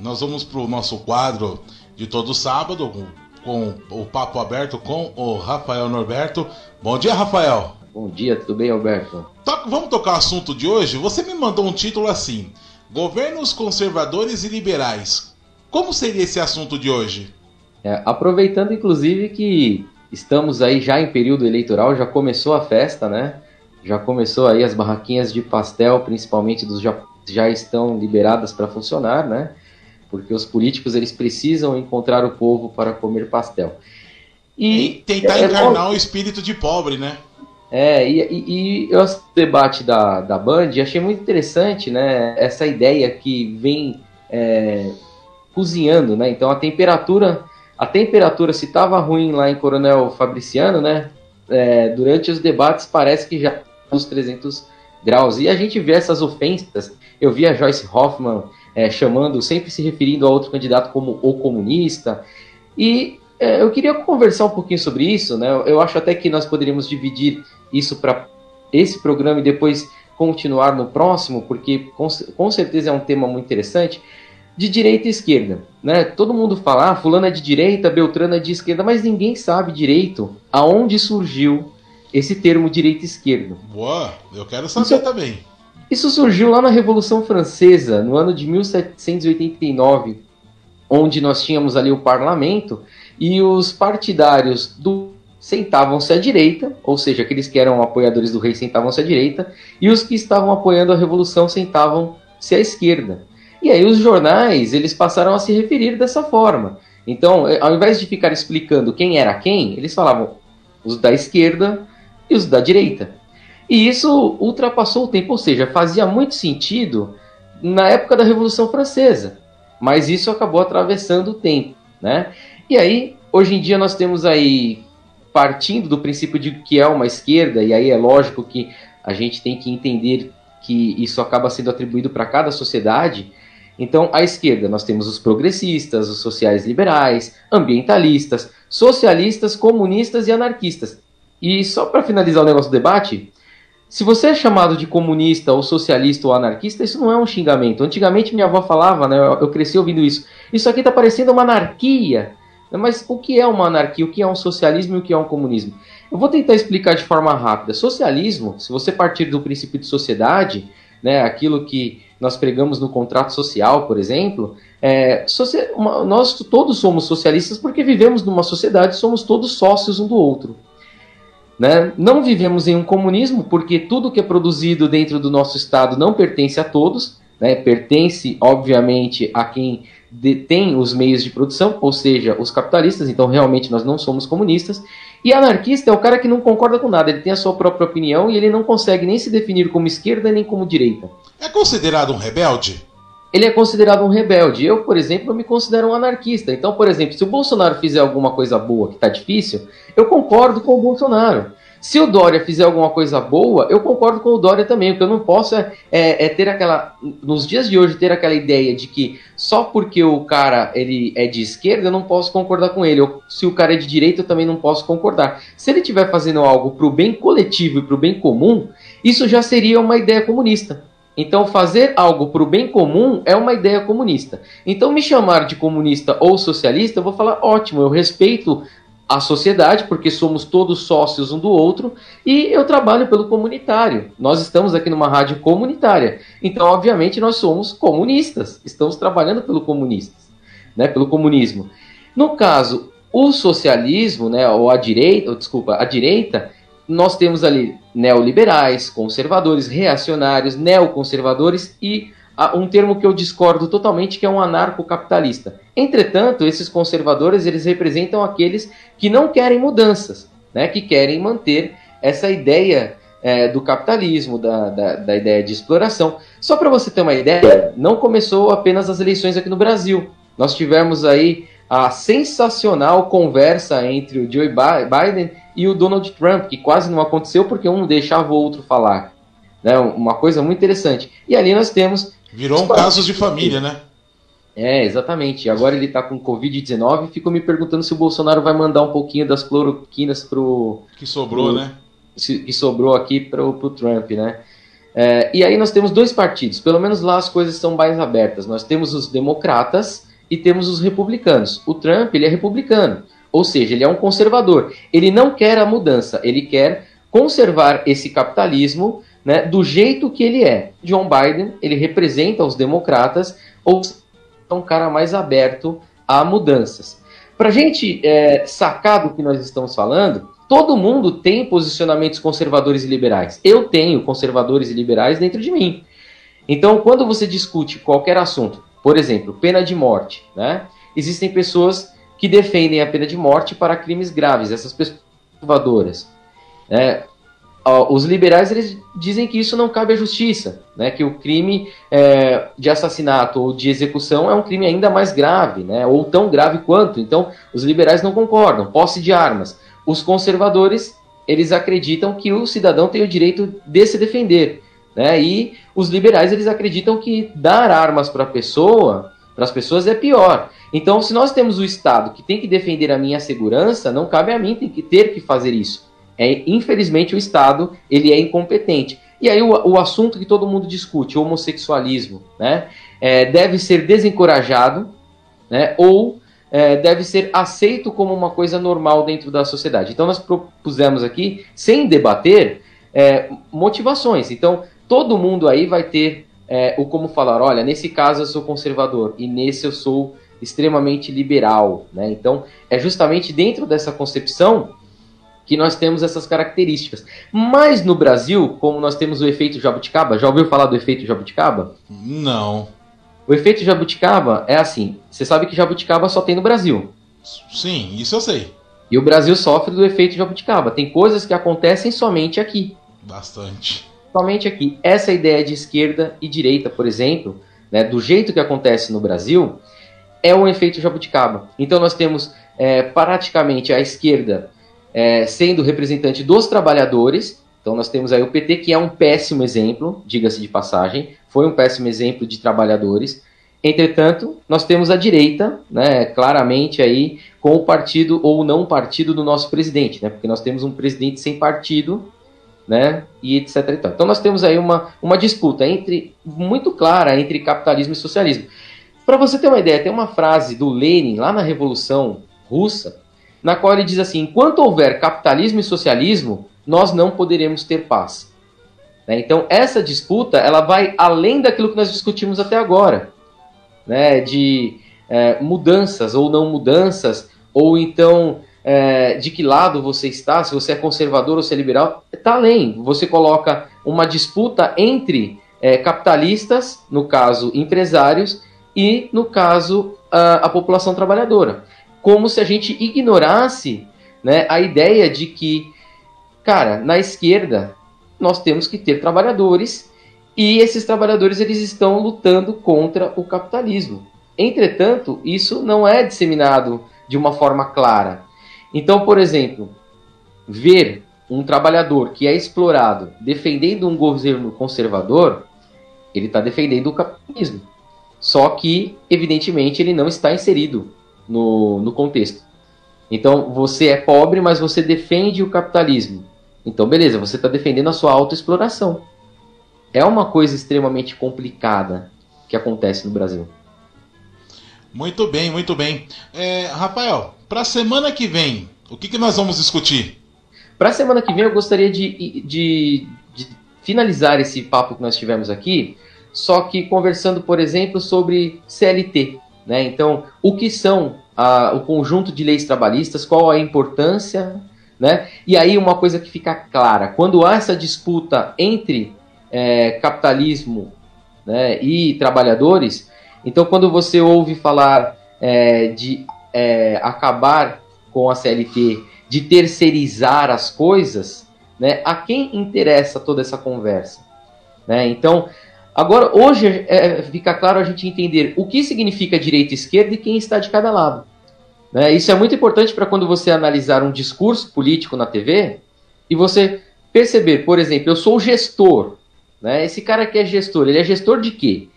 nós vamos para o nosso quadro de todo sábado, com, com o papo aberto com o Rafael Norberto. Bom dia, Rafael. Bom dia, tudo bem, Alberto? To vamos tocar o assunto de hoje? Você me mandou um título assim: Governos conservadores e liberais. Como seria esse assunto de hoje? É, aproveitando, inclusive, que estamos aí já em período eleitoral, já começou a festa, né? Já começou aí as barraquinhas de pastel, principalmente dos já, já estão liberadas para funcionar, né? Porque os políticos eles precisam encontrar o povo para comer pastel. E, e tentar é, encarnar é, o espírito de pobre, né? É, e, e, e o debate da, da Band, achei muito interessante, né? Essa ideia que vem é, cozinhando, né? Então a temperatura, a temperatura se estava ruim lá em Coronel Fabriciano, né? É, durante os debates parece que já os 300 graus. E a gente vê essas ofensas. Eu vi a Joyce Hoffman é, chamando, sempre se referindo a outro candidato como o comunista. E é, eu queria conversar um pouquinho sobre isso, né? Eu acho até que nós poderíamos dividir isso para esse programa e depois continuar no próximo, porque com, com certeza é um tema muito interessante. De direita e esquerda, né? Todo mundo fala, ah, fulano é de direita, Beltrano é de esquerda, mas ninguém sabe direito aonde surgiu esse termo direita e esquerda. Boa, eu quero saber isso, também. Isso surgiu lá na Revolução Francesa, no ano de 1789, onde nós tínhamos ali o parlamento e os partidários do sentavam-se à direita, ou seja, aqueles que eram apoiadores do rei sentavam-se à direita, e os que estavam apoiando a revolução sentavam-se à esquerda. E aí os jornais, eles passaram a se referir dessa forma. Então, eh, ao invés de ficar explicando quem era quem, eles falavam os da esquerda e os da direita. E isso ultrapassou o tempo, ou seja, fazia muito sentido na época da Revolução Francesa, mas isso acabou atravessando o tempo, né? E aí, hoje em dia nós temos aí partindo do princípio de que é uma esquerda, e aí é lógico que a gente tem que entender que isso acaba sendo atribuído para cada sociedade. Então, à esquerda, nós temos os progressistas, os sociais liberais, ambientalistas, socialistas, comunistas e anarquistas. E só para finalizar o negócio do debate, se você é chamado de comunista ou socialista ou anarquista, isso não é um xingamento. Antigamente minha avó falava, né, eu cresci ouvindo isso. Isso aqui está parecendo uma anarquia. Mas o que é uma anarquia, o que é um socialismo e o que é um comunismo? Eu vou tentar explicar de forma rápida. Socialismo, se você partir do princípio de sociedade, né, aquilo que nós pregamos no contrato social, por exemplo, é, uma, nós todos somos socialistas porque vivemos numa sociedade, somos todos sócios um do outro. Né? Não vivemos em um comunismo porque tudo que é produzido dentro do nosso Estado não pertence a todos, né? pertence, obviamente, a quem detém os meios de produção, ou seja, os capitalistas, então realmente nós não somos comunistas. E anarquista é o cara que não concorda com nada, ele tem a sua própria opinião e ele não consegue nem se definir como esquerda nem como direita. É considerado um rebelde? Ele é considerado um rebelde. Eu, por exemplo, me considero um anarquista. Então, por exemplo, se o Bolsonaro fizer alguma coisa boa que está difícil, eu concordo com o Bolsonaro. Se o Dória fizer alguma coisa boa, eu concordo com o Dória também. O que eu não posso é, é, é, ter aquela. Nos dias de hoje, ter aquela ideia de que só porque o cara ele é de esquerda, eu não posso concordar com ele. Ou se o cara é de direita, eu também não posso concordar. Se ele estiver fazendo algo para o bem coletivo e para o bem comum, isso já seria uma ideia comunista. Então, fazer algo para o bem comum é uma ideia comunista. Então, me chamar de comunista ou socialista, eu vou falar ótimo, eu respeito a sociedade, porque somos todos sócios um do outro, e eu trabalho pelo comunitário. Nós estamos aqui numa rádio comunitária. Então, obviamente, nós somos comunistas. Estamos trabalhando pelo comunistas, né, pelo comunismo. No caso, o socialismo, né, ou a direita, ou, desculpa, a direita, nós temos ali neoliberais, conservadores, reacionários, neoconservadores e um termo que eu discordo totalmente, que é um anarcocapitalista. Entretanto, esses conservadores eles representam aqueles que não querem mudanças, né, que querem manter essa ideia é, do capitalismo, da, da, da, ideia de exploração. Só para você ter uma ideia, não começou apenas as eleições aqui no Brasil. Nós tivemos aí a sensacional conversa entre o Joe Biden e o Donald Trump, que quase não aconteceu porque um deixava o outro falar. Né, uma coisa muito interessante. E ali nós temos Virou um caso de família, né? É, exatamente. Agora ele tá com Covid-19 e ficou me perguntando se o Bolsonaro vai mandar um pouquinho das cloroquinas pro. Que sobrou, pro, né? que sobrou aqui pro, pro Trump, né? É, e aí nós temos dois partidos, pelo menos lá as coisas são mais abertas. Nós temos os democratas e temos os republicanos. O Trump ele é republicano, ou seja, ele é um conservador. Ele não quer a mudança, ele quer conservar esse capitalismo né, do jeito que ele é. John Biden ele representa os democratas ou é um cara mais aberto a mudanças. Para a gente é, sacar do que nós estamos falando, todo mundo tem posicionamentos conservadores e liberais. Eu tenho conservadores e liberais dentro de mim. Então, quando você discute qualquer assunto, por exemplo, pena de morte, né? Existem pessoas que defendem a pena de morte para crimes graves, essas pessoas conservadoras. Né? Os liberais eles dizem que isso não cabe à justiça, né? que o crime é, de assassinato ou de execução é um crime ainda mais grave, né? ou tão grave quanto. Então, os liberais não concordam. Posse de armas. Os conservadores, eles acreditam que o cidadão tem o direito de se defender. Né? E os liberais, eles acreditam que dar armas para a pessoa, para as pessoas, é pior. Então, se nós temos o Estado que tem que defender a minha segurança, não cabe a mim tem que ter que fazer isso. É, infelizmente, o Estado ele é incompetente. E aí o, o assunto que todo mundo discute, homossexualismo, né, é, deve ser desencorajado, né, ou é, deve ser aceito como uma coisa normal dentro da sociedade. Então nós propusemos aqui, sem debater, é, motivações. Então todo mundo aí vai ter é, o como falar, olha, nesse caso eu sou conservador e nesse eu sou extremamente liberal. Né? Então é justamente dentro dessa concepção que nós temos essas características. Mas no Brasil, como nós temos o efeito jabuticaba, já ouviu falar do efeito jabuticaba? Não. O efeito jabuticaba é assim: você sabe que jabuticaba só tem no Brasil. Sim, isso eu sei. E o Brasil sofre do efeito jabuticaba. Tem coisas que acontecem somente aqui. Bastante. Somente aqui. Essa ideia de esquerda e direita, por exemplo, né, do jeito que acontece no Brasil, é um efeito jabuticaba. Então nós temos é, praticamente a esquerda é, sendo representante dos trabalhadores. Então nós temos aí o PT, que é um péssimo exemplo, diga-se de passagem, foi um péssimo exemplo de trabalhadores. Entretanto, nós temos a direita, né, claramente aí com o partido ou não partido do nosso presidente, né, porque nós temos um presidente sem partido, né, e etc. Então nós temos aí uma, uma disputa entre muito clara entre capitalismo e socialismo. Para você ter uma ideia, tem uma frase do Lenin lá na Revolução Russa na qual ele diz assim: enquanto houver capitalismo e socialismo, nós não poderemos ter paz. Né? Então, essa disputa ela vai além daquilo que nós discutimos até agora, né? de é, mudanças ou não mudanças, ou então é, de que lado você está, se você é conservador ou se é liberal, está além. Você coloca uma disputa entre é, capitalistas, no caso empresários, e no caso a, a população trabalhadora como se a gente ignorasse né, a ideia de que, cara, na esquerda nós temos que ter trabalhadores e esses trabalhadores eles estão lutando contra o capitalismo. Entretanto, isso não é disseminado de uma forma clara. Então, por exemplo, ver um trabalhador que é explorado defendendo um governo conservador, ele está defendendo o capitalismo. Só que, evidentemente, ele não está inserido no, no contexto. Então, você é pobre, mas você defende o capitalismo. Então, beleza, você está defendendo a sua autoexploração. É uma coisa extremamente complicada que acontece no Brasil. Muito bem, muito bem. É, Rafael, para a semana que vem, o que, que nós vamos discutir? Para a semana que vem, eu gostaria de, de, de finalizar esse papo que nós tivemos aqui, só que conversando, por exemplo, sobre CLT. Né? Então, o que são a, o conjunto de leis trabalhistas, qual a importância, né? E aí uma coisa que fica clara, quando há essa disputa entre é, capitalismo né, e trabalhadores, então quando você ouve falar é, de é, acabar com a CLT, de terceirizar as coisas, né, a quem interessa toda essa conversa? Né? Então, Agora, hoje é, fica claro a gente entender o que significa direita e esquerda e quem está de cada lado. Né? Isso é muito importante para quando você analisar um discurso político na TV e você perceber, por exemplo, eu sou gestor. Né? Esse cara que é gestor, ele é gestor de quê?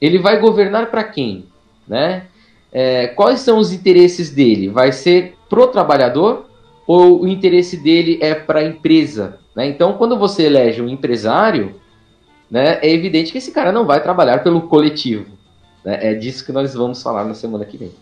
Ele vai governar para quem? Né? É, quais são os interesses dele? Vai ser pro trabalhador ou o interesse dele é para a empresa? Né? Então, quando você elege um empresário, né, é evidente que esse cara não vai trabalhar pelo coletivo. Né? É disso que nós vamos falar na semana que vem.